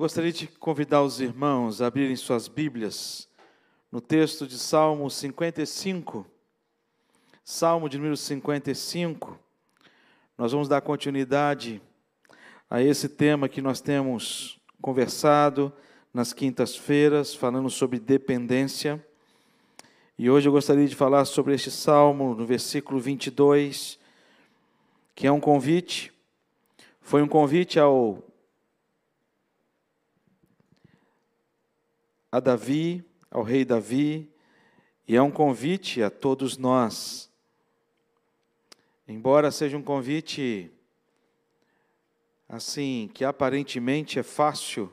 Gostaria de convidar os irmãos a abrirem suas Bíblias no texto de Salmo 55. Salmo de número 55. Nós vamos dar continuidade a esse tema que nós temos conversado nas quintas-feiras, falando sobre dependência. E hoje eu gostaria de falar sobre este salmo, no versículo 22, que é um convite. Foi um convite ao a Davi, ao rei Davi, e é um convite a todos nós. Embora seja um convite assim, que aparentemente é fácil,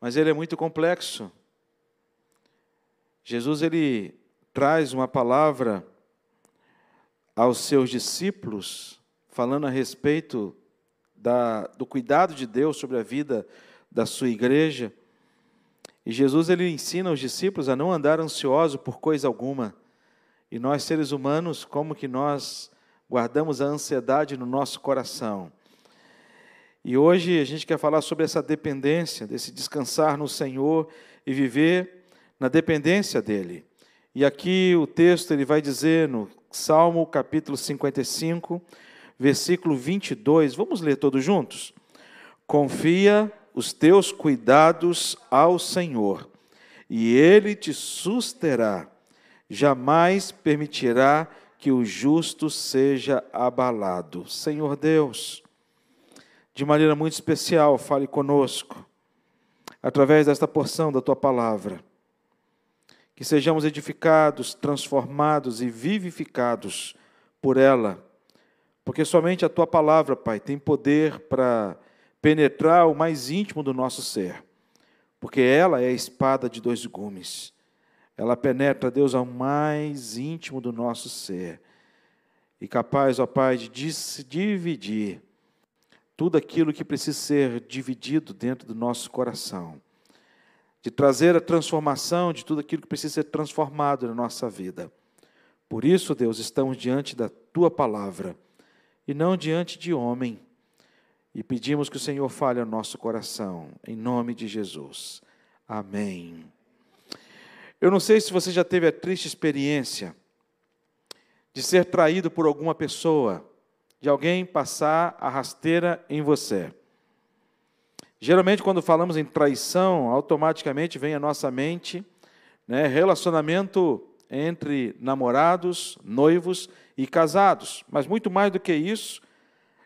mas ele é muito complexo. Jesus ele traz uma palavra aos seus discípulos, falando a respeito da, do cuidado de Deus sobre a vida da sua igreja. E Jesus ele ensina os discípulos a não andar ansioso por coisa alguma. E nós seres humanos, como que nós guardamos a ansiedade no nosso coração? E hoje a gente quer falar sobre essa dependência, desse descansar no Senhor e viver na dependência dele. E aqui o texto ele vai dizer no Salmo capítulo 55, versículo 22. Vamos ler todos juntos? Confia os teus cuidados ao Senhor, e ele te susterá. Jamais permitirá que o justo seja abalado. Senhor Deus, de maneira muito especial, fale conosco, através desta porção da tua palavra. Que sejamos edificados, transformados e vivificados por ela, porque somente a tua palavra, Pai, tem poder para penetrar o mais íntimo do nosso ser, porque ela é a espada de dois gumes. Ela penetra, Deus, ao mais íntimo do nosso ser e capaz, ó Pai, de dividir tudo aquilo que precisa ser dividido dentro do nosso coração, de trazer a transformação de tudo aquilo que precisa ser transformado na nossa vida. Por isso, Deus, estamos diante da tua palavra e não diante de homem e pedimos que o Senhor fale ao nosso coração, em nome de Jesus. Amém. Eu não sei se você já teve a triste experiência de ser traído por alguma pessoa, de alguém passar a rasteira em você. Geralmente, quando falamos em traição, automaticamente vem à nossa mente né, relacionamento entre namorados, noivos e casados. Mas muito mais do que isso,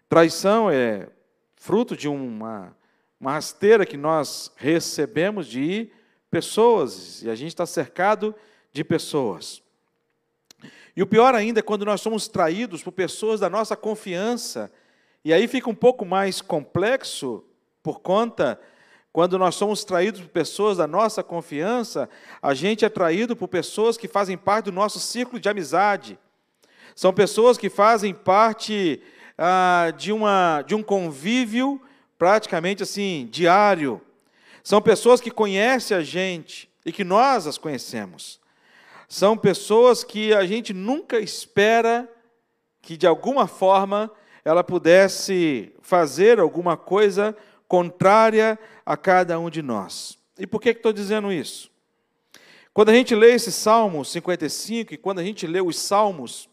traição é fruto de uma, uma rasteira que nós recebemos de pessoas, e a gente está cercado de pessoas. E o pior ainda é quando nós somos traídos por pessoas da nossa confiança, e aí fica um pouco mais complexo, por conta, quando nós somos traídos por pessoas da nossa confiança, a gente é traído por pessoas que fazem parte do nosso círculo de amizade. São pessoas que fazem parte ah, de, uma, de um convívio praticamente assim, diário. São pessoas que conhecem a gente e que nós as conhecemos. São pessoas que a gente nunca espera que, de alguma forma, ela pudesse fazer alguma coisa contrária a cada um de nós. E por que estou dizendo isso? Quando a gente lê esse Salmo 55 e quando a gente lê os Salmos,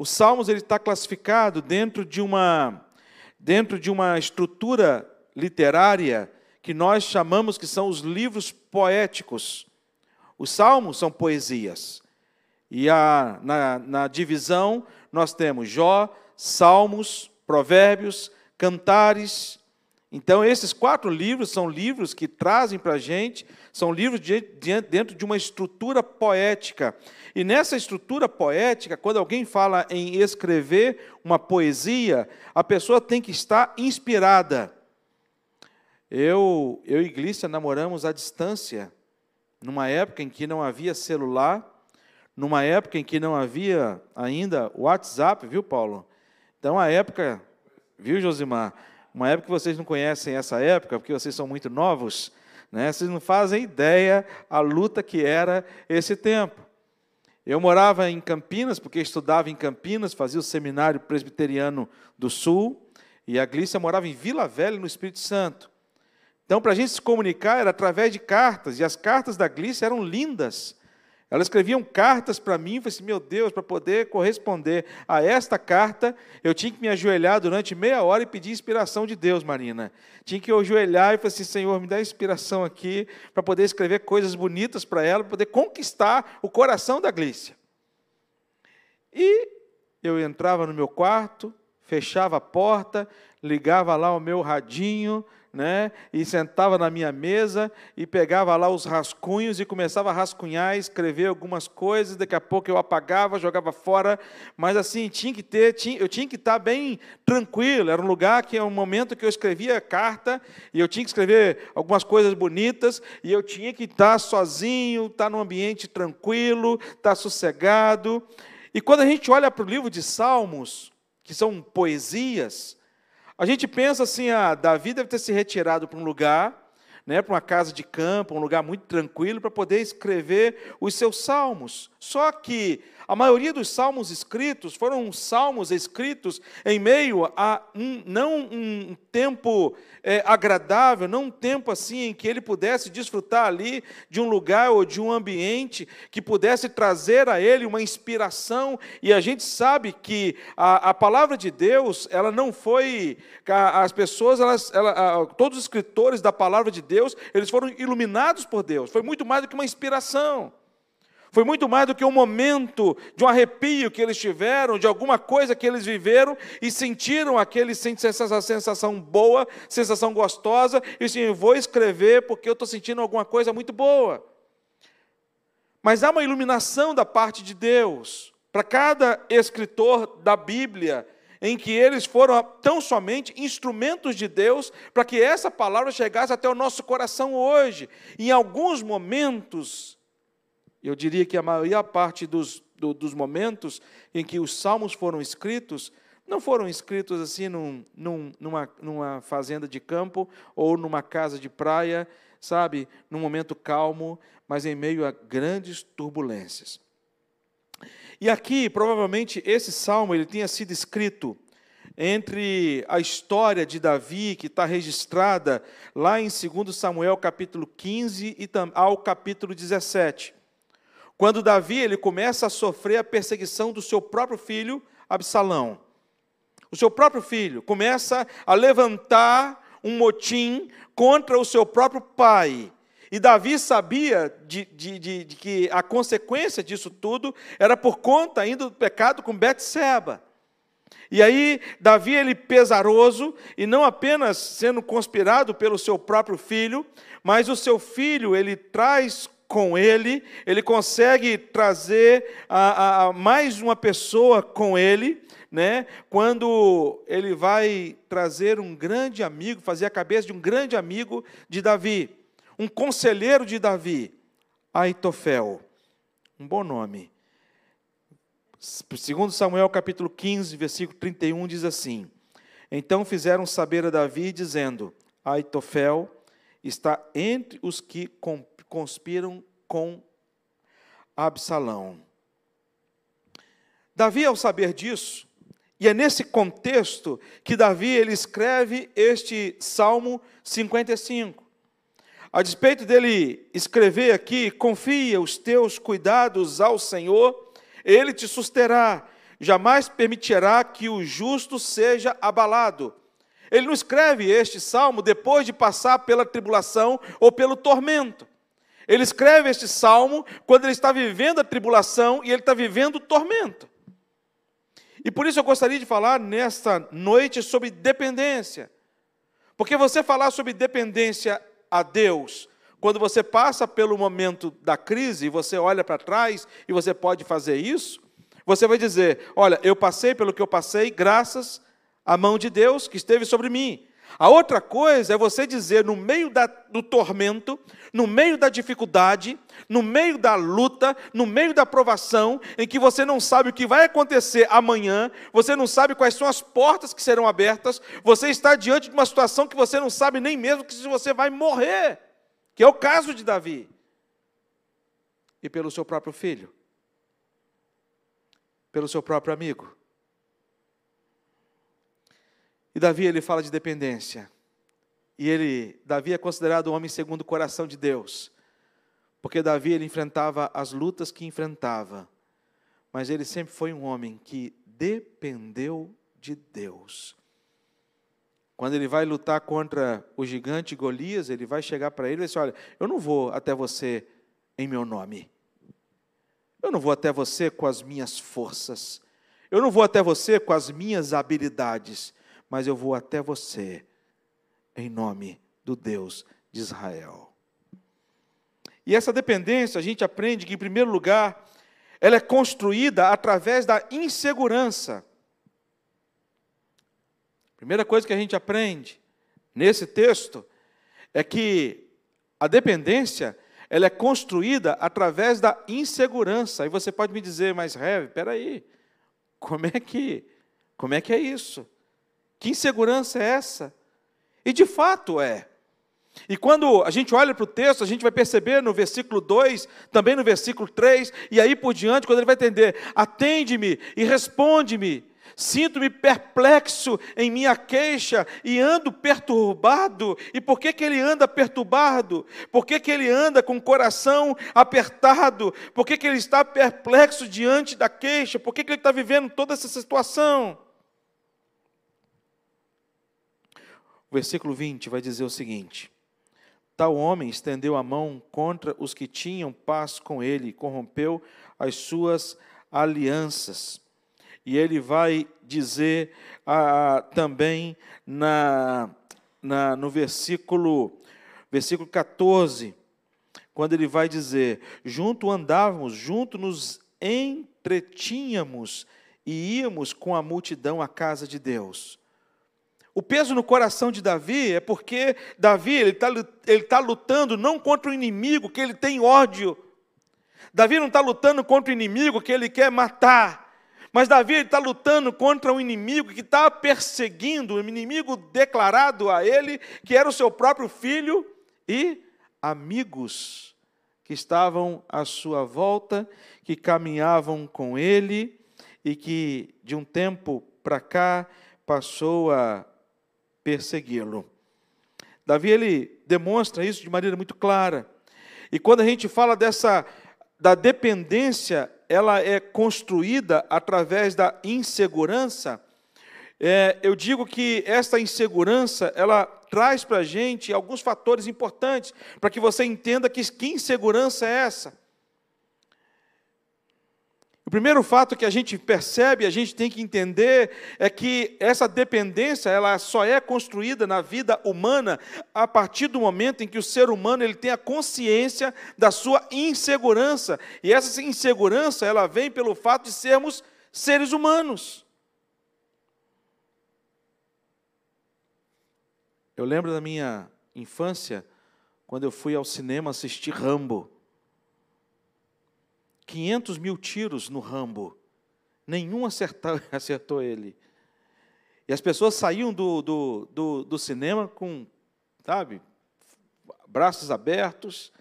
os Salmos ele está classificado dentro de uma dentro de uma estrutura literária que nós chamamos que são os livros poéticos. Os Salmos são poesias. E a, na, na divisão nós temos Jó, Salmos, Provérbios, Cantares. Então, esses quatro livros são livros que trazem para a gente, são livros de, de, dentro de uma estrutura poética. E nessa estrutura poética, quando alguém fala em escrever uma poesia, a pessoa tem que estar inspirada. Eu, eu e Glícia namoramos à distância, numa época em que não havia celular, numa época em que não havia ainda WhatsApp, viu, Paulo? Então, a época, viu, Josimar? Uma época que vocês não conhecem essa época, porque vocês são muito novos, né? vocês não fazem ideia a luta que era esse tempo. Eu morava em Campinas, porque estudava em Campinas, fazia o seminário presbiteriano do Sul, e a Glícia morava em Vila Velha, no Espírito Santo. Então, para a gente se comunicar era através de cartas, e as cartas da Glícia eram lindas. Elas escreviam cartas para mim, e falei assim, meu Deus, para poder corresponder a esta carta, eu tinha que me ajoelhar durante meia hora e pedir inspiração de Deus, Marina. Tinha que ajoelhar e falar assim, Senhor, me dá inspiração aqui, para poder escrever coisas bonitas para ela, para poder conquistar o coração da Glícia. E eu entrava no meu quarto, fechava a porta, ligava lá o meu radinho, né? E sentava na minha mesa e pegava lá os rascunhos e começava a rascunhar, escrever algumas coisas. Daqui a pouco eu apagava, jogava fora, mas assim tinha que ter, tinha, eu tinha que estar bem tranquilo. Era um lugar que é um momento que eu escrevia carta e eu tinha que escrever algumas coisas bonitas e eu tinha que estar sozinho, estar num ambiente tranquilo, estar sossegado. E quando a gente olha para o livro de Salmos, que são poesias, a gente pensa assim, ah, Davi deve ter se retirado para um lugar, né, para uma casa de campo, um lugar muito tranquilo, para poder escrever os seus salmos. Só que a maioria dos salmos escritos foram salmos escritos em meio a um, não um tempo é, agradável, não um tempo assim em que ele pudesse desfrutar ali de um lugar ou de um ambiente que pudesse trazer a ele uma inspiração. E a gente sabe que a, a palavra de Deus, ela não foi. As pessoas, elas, ela, todos os escritores da palavra de Deus, eles foram iluminados por Deus. Foi muito mais do que uma inspiração. Foi muito mais do que um momento de um arrepio que eles tiveram, de alguma coisa que eles viveram e sentiram aquele essa sensação boa, sensação gostosa, e assim, vou escrever porque eu estou sentindo alguma coisa muito boa. Mas há uma iluminação da parte de Deus para cada escritor da Bíblia, em que eles foram tão somente instrumentos de Deus para que essa palavra chegasse até o nosso coração hoje. Em alguns momentos, eu diria que a maior parte dos, do, dos momentos em que os salmos foram escritos, não foram escritos assim num, num, numa, numa fazenda de campo ou numa casa de praia, sabe, num momento calmo, mas em meio a grandes turbulências. E aqui, provavelmente, esse salmo ele tinha sido escrito entre a história de Davi, que está registrada lá em 2 Samuel capítulo 15 e ao capítulo 17. Quando Davi ele começa a sofrer a perseguição do seu próprio filho Absalão. O seu próprio filho começa a levantar um motim contra o seu próprio pai. E Davi sabia de, de, de, de, que a consequência disso tudo era por conta ainda do pecado com Betseba. E aí, Davi, ele pesaroso, e não apenas sendo conspirado pelo seu próprio filho, mas o seu filho, ele traz com ele, ele consegue trazer a, a, mais uma pessoa com ele, né? Quando ele vai trazer um grande amigo, fazer a cabeça de um grande amigo de Davi, um conselheiro de Davi, Aitofel, um bom nome. Segundo Samuel capítulo 15, versículo 31 diz assim: Então fizeram saber a Davi dizendo: Aitofel está entre os que conspiram com Absalão. Davi, ao saber disso, e é nesse contexto que Davi ele escreve este Salmo 55. A despeito dele escrever aqui, confia os teus cuidados ao Senhor, ele te susterá, jamais permitirá que o justo seja abalado. Ele não escreve este salmo depois de passar pela tribulação ou pelo tormento. Ele escreve este salmo quando ele está vivendo a tribulação e ele está vivendo o tormento. E por isso eu gostaria de falar nesta noite sobre dependência. Porque você falar sobre dependência a Deus, quando você passa pelo momento da crise, e você olha para trás e você pode fazer isso, você vai dizer: Olha, eu passei pelo que eu passei graças à mão de Deus que esteve sobre mim. A outra coisa é você dizer, no meio da, do tormento, no meio da dificuldade, no meio da luta, no meio da provação, em que você não sabe o que vai acontecer amanhã, você não sabe quais são as portas que serão abertas, você está diante de uma situação que você não sabe nem mesmo que se você vai morrer, que é o caso de Davi, e pelo seu próprio filho, pelo seu próprio amigo. E Davi ele fala de dependência. e ele, Davi é considerado o homem segundo o coração de Deus, porque Davi ele enfrentava as lutas que enfrentava, mas ele sempre foi um homem que dependeu de Deus. Quando ele vai lutar contra o gigante Golias, ele vai chegar para ele e dizer: Olha, eu não vou até você em meu nome. Eu não vou até você com as minhas forças. Eu não vou até você com as minhas habilidades. Mas eu vou até você em nome do Deus de Israel. E essa dependência, a gente aprende que, em primeiro lugar, ela é construída através da insegurança. Primeira coisa que a gente aprende nesse texto é que a dependência ela é construída através da insegurança. E você pode me dizer, mas Rev, peraí, como é que, como é que é isso? Que insegurança é essa? E de fato é. E quando a gente olha para o texto, a gente vai perceber no versículo 2, também no versículo 3, e aí por diante, quando ele vai entender: atende-me e responde-me, Sinto-me perplexo em minha queixa e ando perturbado. E por que, que ele anda perturbado? Por que, que ele anda com o coração apertado? Por que, que ele está perplexo diante da queixa? Por que, que ele está vivendo toda essa situação? O versículo 20 vai dizer o seguinte: Tal homem estendeu a mão contra os que tinham paz com ele, corrompeu as suas alianças e ele vai dizer ah, também na, na, no versículo, versículo 14, quando ele vai dizer: Junto andávamos, junto nos entretínhamos e íamos com a multidão à casa de Deus. O peso no coração de Davi é porque Davi ele está ele tá lutando não contra o inimigo que ele tem ódio. Davi não está lutando contra o inimigo que ele quer matar. Mas Davi está lutando contra um inimigo que está perseguindo, um inimigo declarado a ele, que era o seu próprio filho e amigos que estavam à sua volta, que caminhavam com ele e que de um tempo para cá passou a persegui-lo. Davi ele demonstra isso de maneira muito clara. E quando a gente fala dessa da dependência ela é construída através da insegurança, é, eu digo que esta insegurança, ela traz para a gente alguns fatores importantes, para que você entenda que, que insegurança é essa. O primeiro fato que a gente percebe, a gente tem que entender, é que essa dependência, ela só é construída na vida humana a partir do momento em que o ser humano ele tem a consciência da sua insegurança. E essa insegurança, ela vem pelo fato de sermos seres humanos. Eu lembro da minha infância, quando eu fui ao cinema assistir Rambo. 500 mil tiros no Rambo, nenhum acertou, acertou ele. E as pessoas saíam do, do, do, do cinema com, sabe, braços abertos,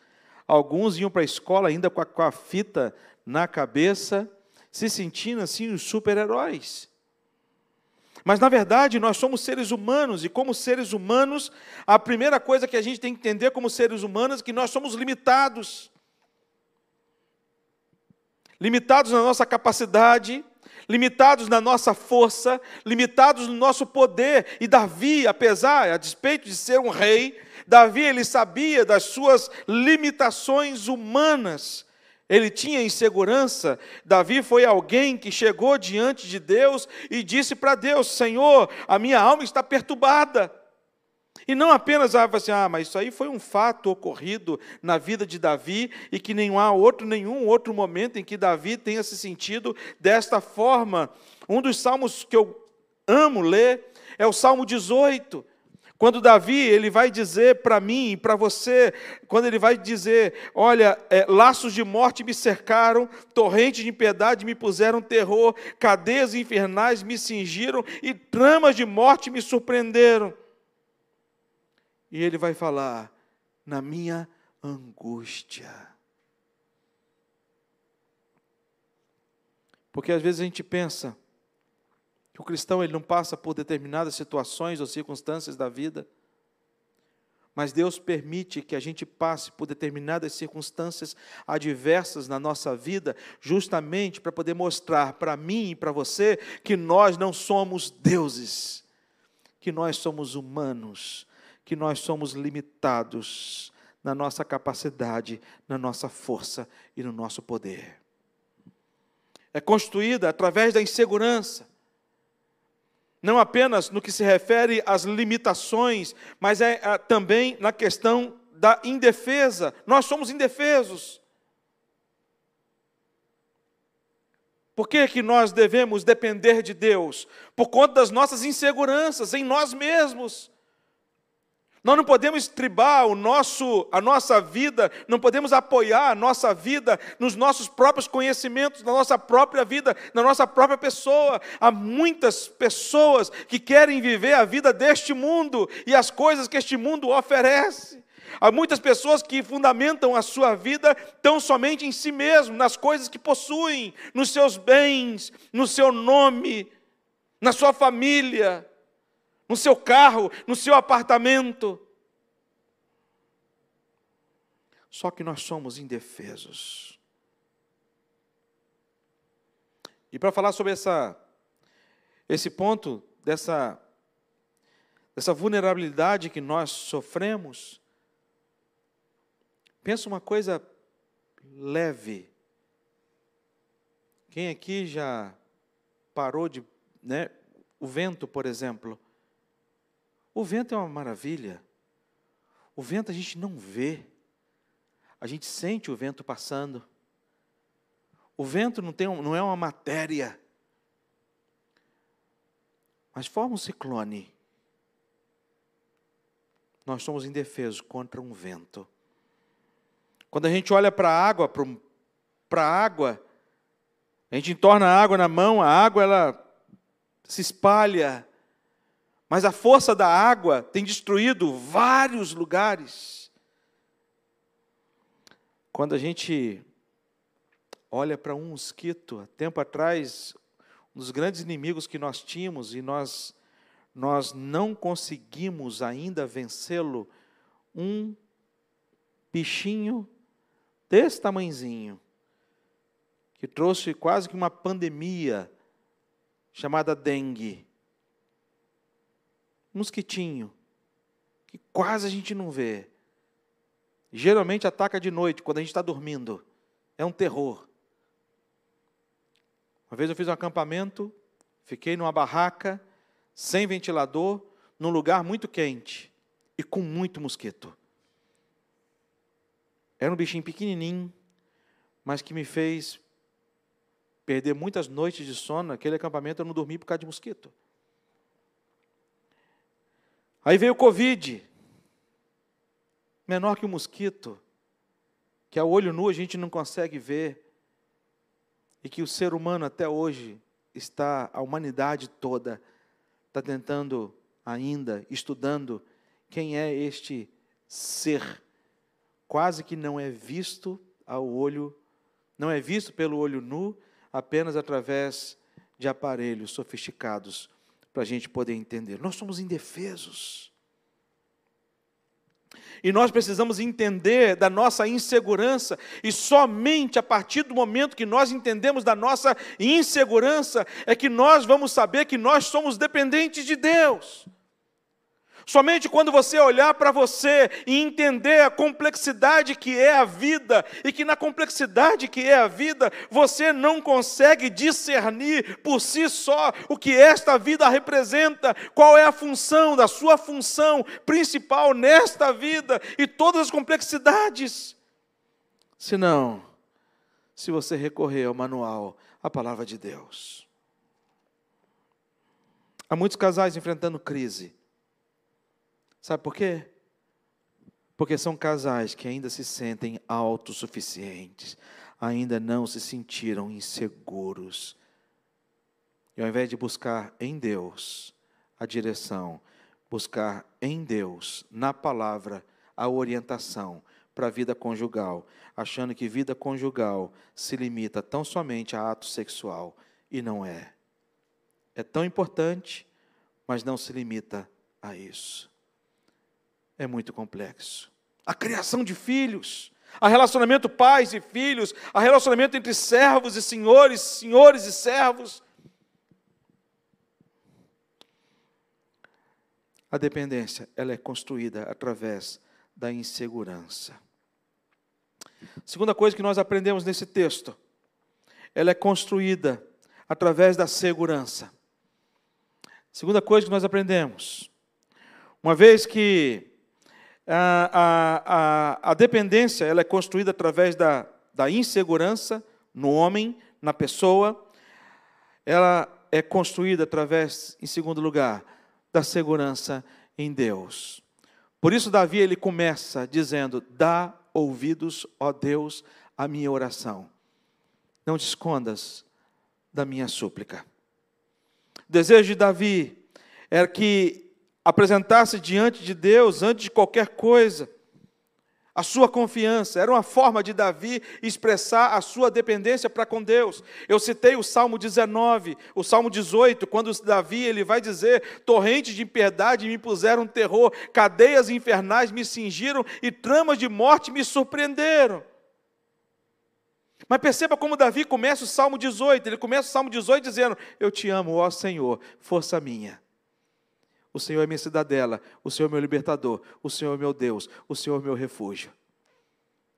alguns iam para a escola ainda com a, com a fita na cabeça, se sentindo assim os super-heróis. Mas, na verdade, nós somos seres humanos, e como seres humanos, a primeira coisa que a gente tem que entender como seres humanos é que nós somos limitados limitados na nossa capacidade, limitados na nossa força, limitados no nosso poder. E Davi, apesar, a despeito de ser um rei, Davi ele sabia das suas limitações humanas. Ele tinha insegurança. Davi foi alguém que chegou diante de Deus e disse para Deus: Senhor, a minha alma está perturbada. E não apenas ah, assim, ah, mas isso aí foi um fato ocorrido na vida de Davi e que não há outro, nenhum outro momento em que Davi tenha se sentido desta forma. Um dos salmos que eu amo ler é o Salmo 18. Quando Davi ele vai dizer para mim e para você, quando ele vai dizer, olha, é, laços de morte me cercaram, torrentes de impiedade me puseram terror, cadeias infernais me cingiram e tramas de morte me surpreenderam. E ele vai falar: na minha angústia. Porque às vezes a gente pensa que o cristão ele não passa por determinadas situações ou circunstâncias da vida, mas Deus permite que a gente passe por determinadas circunstâncias adversas na nossa vida, justamente para poder mostrar para mim e para você que nós não somos deuses, que nós somos humanos, que nós somos limitados na nossa capacidade, na nossa força e no nosso poder. É construída através da insegurança, não apenas no que se refere às limitações, mas é, é também na questão da indefesa. Nós somos indefesos. Por que, que nós devemos depender de Deus? Por conta das nossas inseguranças em nós mesmos. Nós não podemos estribar o nosso, a nossa vida, não podemos apoiar a nossa vida nos nossos próprios conhecimentos, na nossa própria vida, na nossa própria pessoa. Há muitas pessoas que querem viver a vida deste mundo e as coisas que este mundo oferece. Há muitas pessoas que fundamentam a sua vida tão somente em si mesmo, nas coisas que possuem, nos seus bens, no seu nome, na sua família no seu carro, no seu apartamento. Só que nós somos indefesos. E para falar sobre essa, esse ponto, dessa, dessa vulnerabilidade que nós sofremos, pensa uma coisa leve. Quem aqui já parou de. Né, o vento, por exemplo. O vento é uma maravilha. O vento a gente não vê. A gente sente o vento passando. O vento não, tem, não é uma matéria. Mas forma um ciclone. Nós somos indefesos contra um vento. Quando a gente olha para a água, para a água, a gente entorna a água na mão, a água ela se espalha, mas a força da água tem destruído vários lugares. Quando a gente olha para um mosquito, há tempo atrás, um dos grandes inimigos que nós tínhamos e nós nós não conseguimos ainda vencê-lo, um bichinho desse tamanzinho, que trouxe quase que uma pandemia chamada dengue mosquitinho, que quase a gente não vê. Geralmente ataca de noite, quando a gente está dormindo. É um terror. Uma vez eu fiz um acampamento, fiquei numa barraca, sem ventilador, num lugar muito quente e com muito mosquito. Era um bichinho pequenininho, mas que me fez perder muitas noites de sono. Naquele acampamento eu não dormi por causa de mosquito. Aí veio o Covid, menor que o mosquito, que a olho nu a gente não consegue ver, e que o ser humano até hoje está, a humanidade toda, está tentando ainda, estudando quem é este ser, quase que não é visto ao olho, não é visto pelo olho nu, apenas através de aparelhos sofisticados para a gente poder entender. Nós somos indefesos. E nós precisamos entender da nossa insegurança, e somente a partir do momento que nós entendemos da nossa insegurança, é que nós vamos saber que nós somos dependentes de Deus. Somente quando você olhar para você e entender a complexidade que é a vida, e que na complexidade que é a vida, você não consegue discernir por si só o que esta vida representa, qual é a função da sua função principal nesta vida e todas as complexidades. Senão, se você recorrer ao manual, à palavra de Deus. Há muitos casais enfrentando crise Sabe por quê? Porque são casais que ainda se sentem autossuficientes, ainda não se sentiram inseguros. E ao invés de buscar em Deus a direção, buscar em Deus, na palavra, a orientação para a vida conjugal, achando que vida conjugal se limita tão somente a ato sexual, e não é. É tão importante, mas não se limita a isso é muito complexo. A criação de filhos, a relacionamento pais e filhos, a relacionamento entre servos e senhores, senhores e servos. A dependência, ela é construída através da insegurança. Segunda coisa que nós aprendemos nesse texto, ela é construída através da segurança. Segunda coisa que nós aprendemos, uma vez que a, a, a, dependência ela é construída através da, da insegurança no homem, na pessoa, ela é construída através, em segundo lugar, da segurança em Deus. Por isso Davi ele começa dizendo: "Dá ouvidos, ó Deus, à minha oração. Não te escondas da minha súplica." O desejo de Davi era que apresentasse diante de Deus, antes de qualquer coisa, a sua confiança. Era uma forma de Davi expressar a sua dependência para com Deus. Eu citei o Salmo 19, o Salmo 18, quando Davi ele vai dizer: "Torrentes de impiedade me puseram terror, cadeias infernais me cingiram e tramas de morte me surpreenderam." Mas perceba como Davi começa o Salmo 18. Ele começa o Salmo 18 dizendo: Eu te amo, ó Senhor, força minha. O Senhor é minha cidadela, o Senhor é meu libertador, o Senhor é meu Deus, o Senhor é meu refúgio.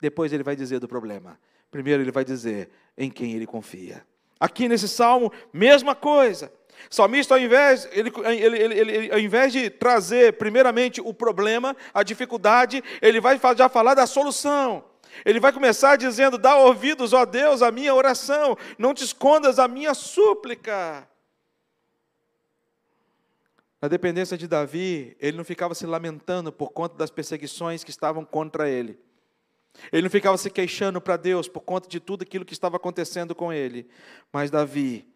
Depois ele vai dizer do problema. Primeiro ele vai dizer em quem ele confia. Aqui nesse salmo, mesma coisa. O salmista, ao invés, ele, ele, ele, ele, ao invés de trazer primeiramente o problema, a dificuldade, ele vai já falar da solução. Ele vai começar dizendo: Dá ouvidos, ó Deus, à minha oração, não te escondas a minha súplica. Na dependência de Davi, ele não ficava se lamentando por conta das perseguições que estavam contra ele. Ele não ficava se queixando para Deus por conta de tudo aquilo que estava acontecendo com ele. Mas Davi,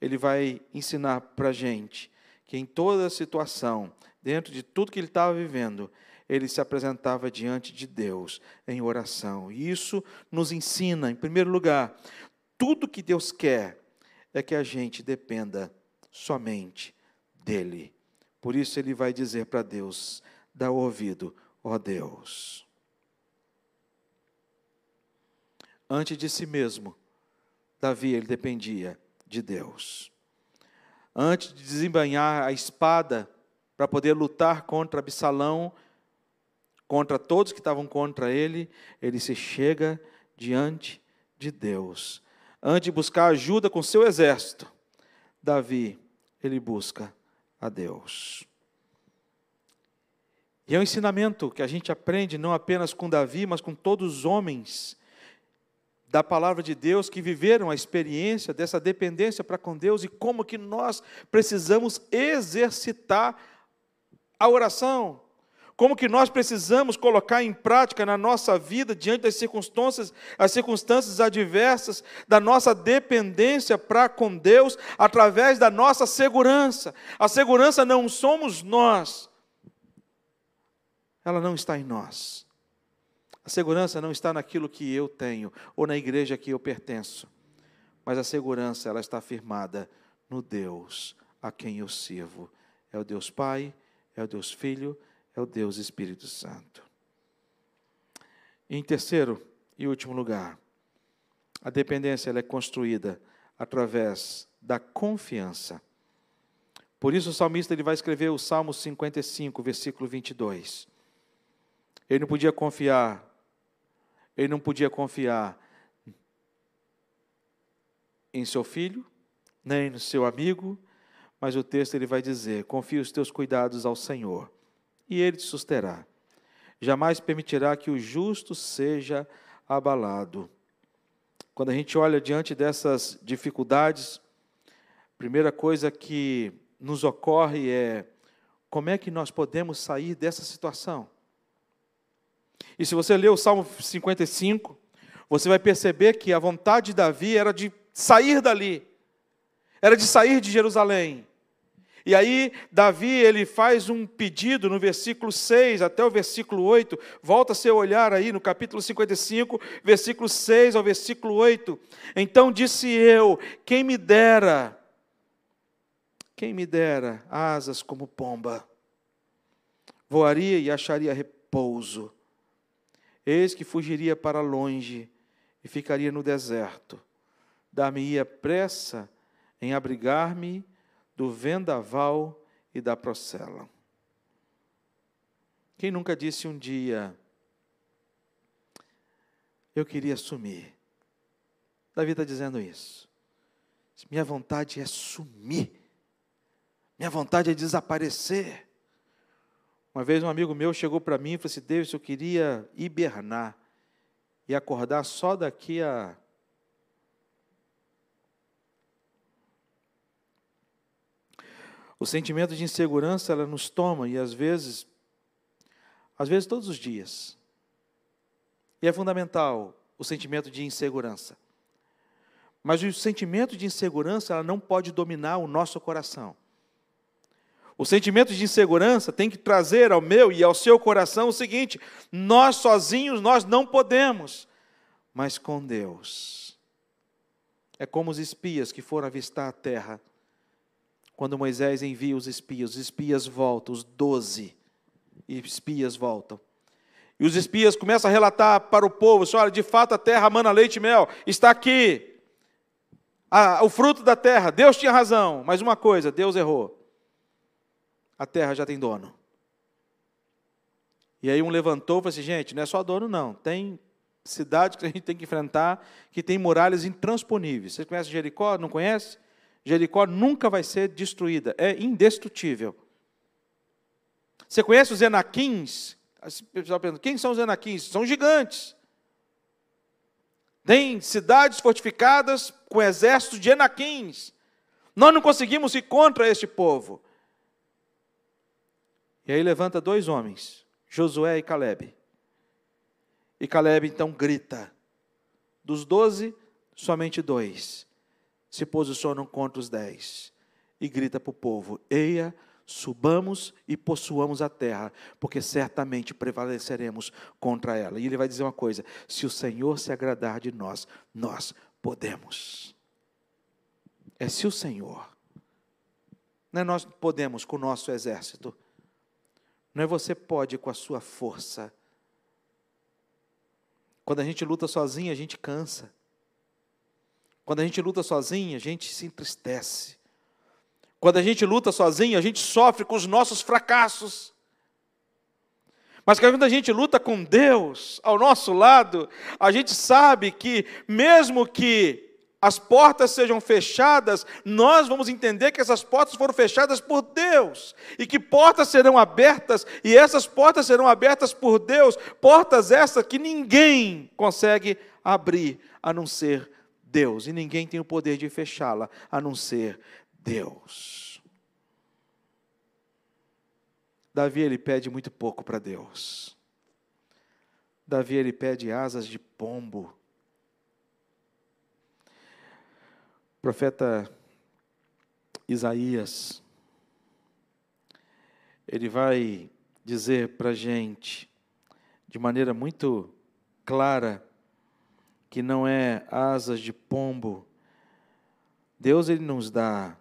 ele vai ensinar para a gente que em toda situação, dentro de tudo que ele estava vivendo, ele se apresentava diante de Deus em oração. E isso nos ensina, em primeiro lugar, tudo que Deus quer é que a gente dependa somente dEle. Por isso ele vai dizer para Deus: dá ouvido, ó Deus. Antes de si mesmo, Davi ele dependia de Deus. Antes de desembanhar a espada para poder lutar contra Absalão, contra todos que estavam contra ele, ele se chega diante de Deus. Antes de buscar ajuda com seu exército, Davi, ele busca a Deus. E é um ensinamento que a gente aprende não apenas com Davi, mas com todos os homens da palavra de Deus que viveram a experiência dessa dependência para com Deus e como que nós precisamos exercitar a oração, como que nós precisamos colocar em prática na nossa vida, diante das circunstâncias, as circunstâncias adversas, da nossa dependência para com Deus, através da nossa segurança. A segurança não somos nós, ela não está em nós. A segurança não está naquilo que eu tenho, ou na igreja que eu pertenço, mas a segurança, ela está firmada no Deus a quem eu sirvo. É o Deus Pai, é o Deus Filho, é o Deus Espírito Santo. Em terceiro e último lugar, a dependência é construída através da confiança. Por isso o salmista ele vai escrever o Salmo 55, versículo 22. Ele não podia confiar, ele não podia confiar em seu filho, nem no seu amigo, mas o texto ele vai dizer: confia os teus cuidados ao Senhor e ele te susterá. Jamais permitirá que o justo seja abalado. Quando a gente olha diante dessas dificuldades, a primeira coisa que nos ocorre é como é que nós podemos sair dessa situação? E se você ler o Salmo 55, você vai perceber que a vontade de Davi era de sair dali, era de sair de Jerusalém, e aí, Davi, ele faz um pedido no versículo 6 até o versículo 8. Volta seu olhar aí no capítulo 55, versículo 6 ao versículo 8. Então disse eu: Quem me dera, quem me dera asas como pomba, voaria e acharia repouso. Eis que fugiria para longe e ficaria no deserto. Dar-me-ia pressa em abrigar-me do vendaval e da procela. Quem nunca disse um dia, eu queria sumir? Davi está dizendo isso. Minha vontade é sumir. Minha vontade é desaparecer. Uma vez um amigo meu chegou para mim e falou assim: Deus, eu queria hibernar e acordar só daqui a. O sentimento de insegurança ela nos toma e às vezes, às vezes todos os dias. E é fundamental o sentimento de insegurança. Mas o sentimento de insegurança ela não pode dominar o nosso coração. O sentimento de insegurança tem que trazer ao meu e ao seu coração o seguinte: nós sozinhos nós não podemos, mas com Deus. É como os espias que foram avistar a terra. Quando Moisés envia os espias, os espias voltam, os doze espias voltam. E os espias começam a relatar para o povo: olha, de fato a terra mana leite e mel, está aqui. Ah, o fruto da terra, Deus tinha razão, mas uma coisa, Deus errou a terra já tem dono. E aí um levantou e falou assim, gente, não é só dono não, tem cidade que a gente tem que enfrentar, que tem muralhas intransponíveis. Você conhece Jericó? Não conhece? Jericó nunca vai ser destruída, é indestrutível. Você conhece os Enaquins? O pessoal pergunta, quem são os Enaquins? São gigantes. Tem cidades fortificadas com exércitos de Enaquins. Nós não conseguimos ir contra este povo. E aí levanta dois homens, Josué e Caleb. E Caleb então grita. Dos doze, somente dois se posicionam contra os dez. E grita para o povo: Eia, subamos e possuamos a terra, porque certamente prevaleceremos contra ela. E ele vai dizer uma coisa: se o Senhor se agradar de nós, nós podemos. É se o Senhor. Não é nós podemos com o nosso exército. Não é você pode com a sua força. Quando a gente luta sozinho, a gente cansa. Quando a gente luta sozinho, a gente se entristece. Quando a gente luta sozinho, a gente sofre com os nossos fracassos. Mas quando a gente luta com Deus ao nosso lado, a gente sabe que, mesmo que as portas sejam fechadas, nós vamos entender que essas portas foram fechadas por Deus, e que portas serão abertas, e essas portas serão abertas por Deus, portas essas que ninguém consegue abrir a não ser Deus, e ninguém tem o poder de fechá-la a não ser Deus. Davi ele pede muito pouco para Deus. Davi ele pede asas de pombo profeta Isaías, ele vai dizer para a gente, de maneira muito clara, que não é asas de pombo. Deus ele nos dá,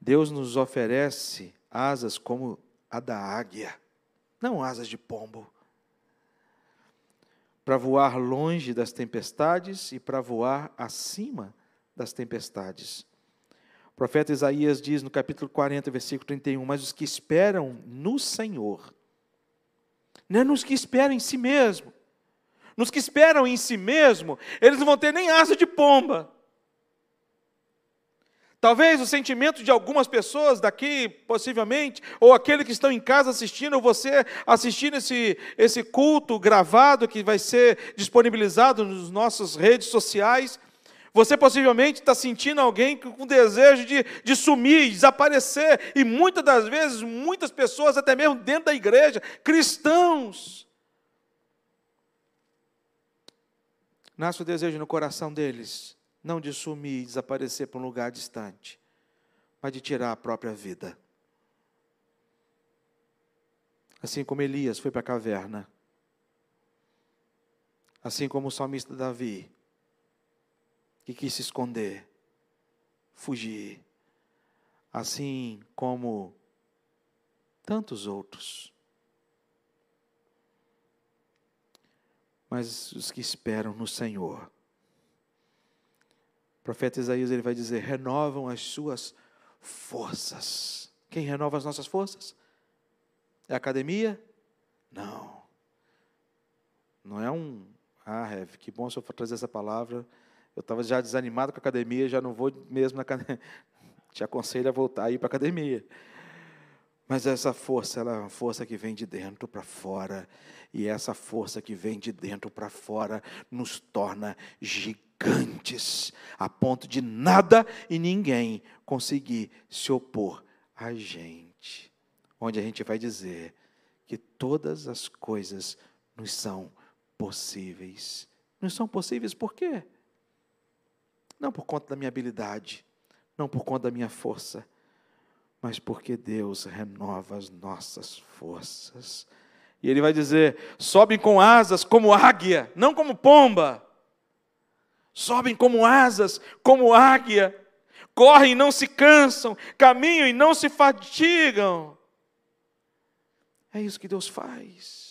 Deus nos oferece asas como a da águia, não asas de pombo. Para voar longe das tempestades e para voar acima das tempestades. O profeta Isaías diz no capítulo 40, versículo 31, mas os que esperam no Senhor, não é nos que esperam em si mesmo, nos que esperam em si mesmo, eles não vão ter nem asa de pomba. Talvez o sentimento de algumas pessoas daqui, possivelmente, ou aquele que estão em casa assistindo, ou você assistindo esse, esse culto gravado que vai ser disponibilizado nas nossas redes sociais, você possivelmente está sentindo alguém com desejo de, de sumir, desaparecer, e muitas das vezes, muitas pessoas, até mesmo dentro da igreja, cristãos, nasce o desejo no coração deles, não de sumir e desaparecer para um lugar distante, mas de tirar a própria vida. Assim como Elias foi para a caverna, assim como o salmista Davi que quis se esconder, fugir. Assim como tantos outros. Mas os que esperam no Senhor. O profeta Isaías ele vai dizer: renovam as suas forças. Quem renova as nossas forças? É a academia? Não. Não é um. Ah, Rev, que bom se eu for trazer essa palavra. Eu estava já desanimado com a academia, já não vou mesmo na academia. Te aconselho a voltar a ir para a academia. Mas essa força, ela é uma força que vem de dentro para fora. E essa força que vem de dentro para fora nos torna gigantes, a ponto de nada e ninguém conseguir se opor a gente. Onde a gente vai dizer que todas as coisas nos são possíveis. Nos são possíveis por quê? Não por conta da minha habilidade, não por conta da minha força, mas porque Deus renova as nossas forças. E ele vai dizer: sobem com asas como águia, não como pomba. Sobem como asas, como águia. Correm e não se cansam, caminham e não se fatigam. É isso que Deus faz.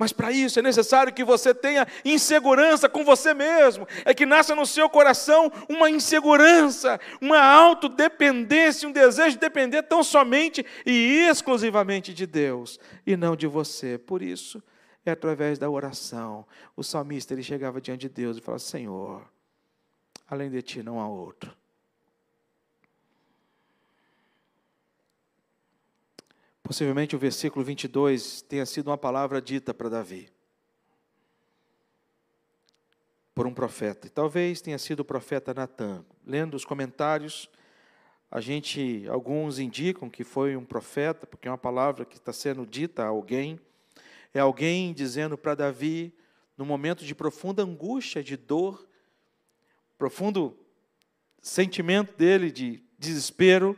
Mas para isso é necessário que você tenha insegurança com você mesmo. É que nasça no seu coração uma insegurança, uma autodependência, um desejo de depender tão somente e exclusivamente de Deus e não de você. Por isso, é através da oração. O salmista ele chegava diante de Deus e falava: Senhor, além de ti não há outro. Possivelmente o versículo 22 tenha sido uma palavra dita para Davi por um profeta. E talvez tenha sido o profeta Natan. Lendo os comentários, a gente, alguns indicam que foi um profeta, porque é uma palavra que está sendo dita a alguém. É alguém dizendo para Davi, no momento de profunda angústia, de dor, profundo sentimento dele de desespero,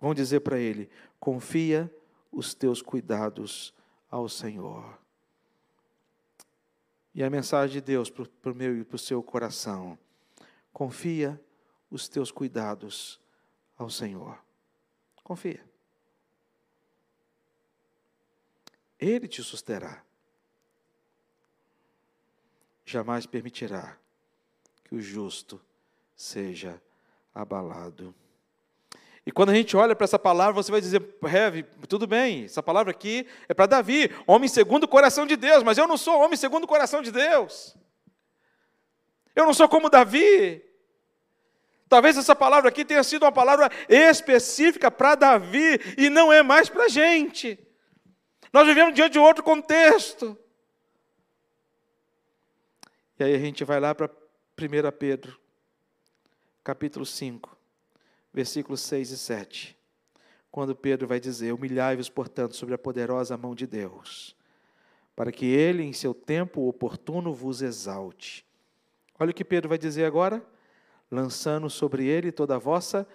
vão dizer para ele: confia os teus cuidados ao Senhor. E a mensagem de Deus para o meu e para o seu coração: confia os teus cuidados ao Senhor. Confia. Ele te susterá. Jamais permitirá que o justo seja abalado. E quando a gente olha para essa palavra, você vai dizer, Rev, tudo bem, essa palavra aqui é para Davi, homem segundo o coração de Deus, mas eu não sou homem segundo o coração de Deus. Eu não sou como Davi. Talvez essa palavra aqui tenha sido uma palavra específica para Davi e não é mais para a gente. Nós vivemos diante de outro contexto. E aí a gente vai lá para 1 Pedro, capítulo 5 versículos 6 e 7. Quando Pedro vai dizer: Humilhai-vos, portanto, sobre a poderosa mão de Deus, para que ele, em seu tempo oportuno, vos exalte. Olha o que Pedro vai dizer agora: lançando sobre ele toda a vossa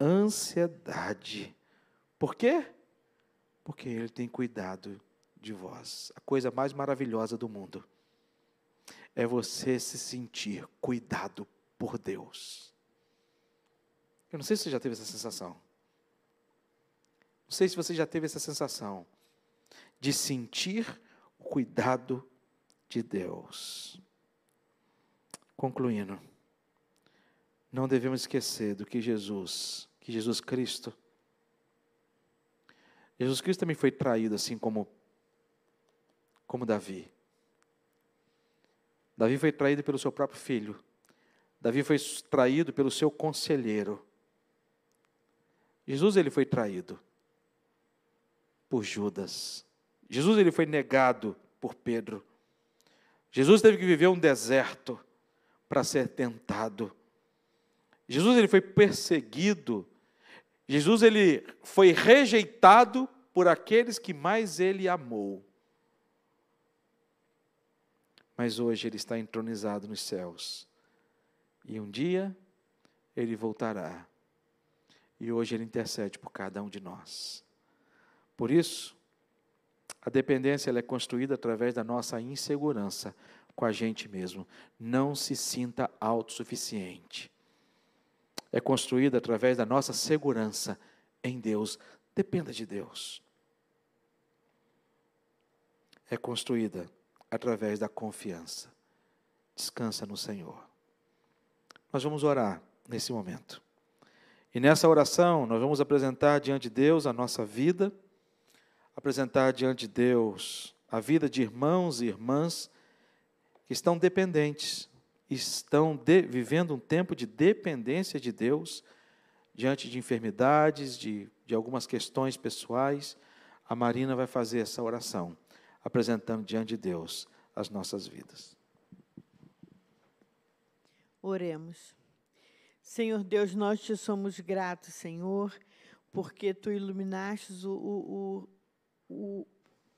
ansiedade. Por quê? Porque ele tem cuidado de vós. A coisa mais maravilhosa do mundo é você se sentir cuidado por Deus. Eu não sei se você já teve essa sensação. Não sei se você já teve essa sensação de sentir o cuidado de Deus. Concluindo, não devemos esquecer do que Jesus, que Jesus Cristo, Jesus Cristo também foi traído assim como como Davi. Davi foi traído pelo seu próprio filho. Davi foi traído pelo seu conselheiro. Jesus ele foi traído por Judas. Jesus ele foi negado por Pedro. Jesus teve que viver um deserto para ser tentado. Jesus ele foi perseguido. Jesus ele foi rejeitado por aqueles que mais ele amou. Mas hoje ele está entronizado nos céus. E um dia ele voltará e hoje Ele intercede por cada um de nós. Por isso, a dependência é construída através da nossa insegurança com a gente mesmo. Não se sinta autossuficiente. É construída através da nossa segurança em Deus. Dependa de Deus. É construída através da confiança. Descansa no Senhor. Nós vamos orar nesse momento. E nessa oração, nós vamos apresentar diante de Deus a nossa vida, apresentar diante de Deus a vida de irmãos e irmãs que estão dependentes, estão de, vivendo um tempo de dependência de Deus diante de enfermidades, de, de algumas questões pessoais. A Marina vai fazer essa oração, apresentando diante de Deus as nossas vidas. Oremos. Senhor Deus, nós te somos gratos, Senhor, porque tu iluminaste o, o, o, o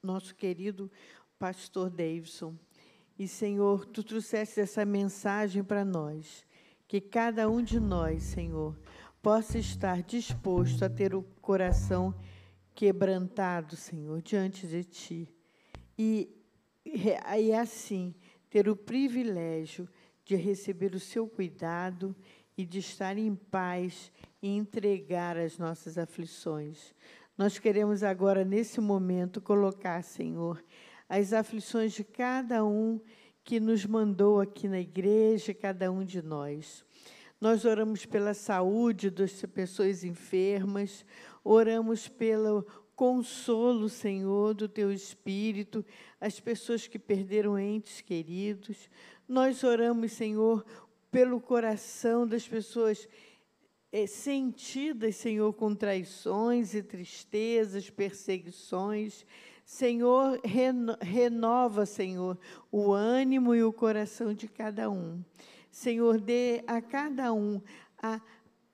nosso querido pastor Davidson. E, Senhor, tu trouxeste essa mensagem para nós, que cada um de nós, Senhor, possa estar disposto a ter o coração quebrantado, Senhor, diante de ti. E, e assim, ter o privilégio de receber o seu cuidado e de estar em paz e entregar as nossas aflições. Nós queremos agora, nesse momento, colocar, Senhor, as aflições de cada um que nos mandou aqui na igreja, cada um de nós. Nós oramos pela saúde das pessoas enfermas, oramos pelo consolo, Senhor, do teu espírito, as pessoas que perderam entes queridos. Nós oramos, Senhor, pelo coração das pessoas é, sentidas, Senhor, com traições e tristezas, perseguições. Senhor, reno, renova, Senhor, o ânimo e o coração de cada um. Senhor, dê a cada um a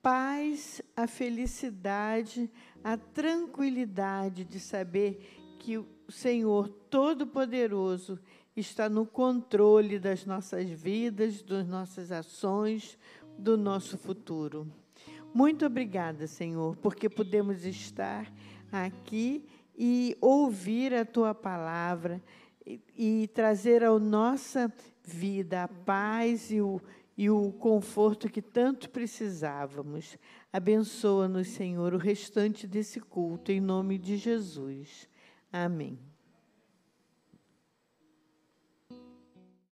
paz, a felicidade, a tranquilidade de saber que o Senhor Todo-Poderoso está no controle das nossas vidas, das nossas ações, do nosso futuro. Muito obrigada, Senhor, porque podemos estar aqui e ouvir a tua palavra e, e trazer à nossa vida a paz e o, e o conforto que tanto precisávamos. Abençoa-nos, Senhor, o restante desse culto, em nome de Jesus. Amém.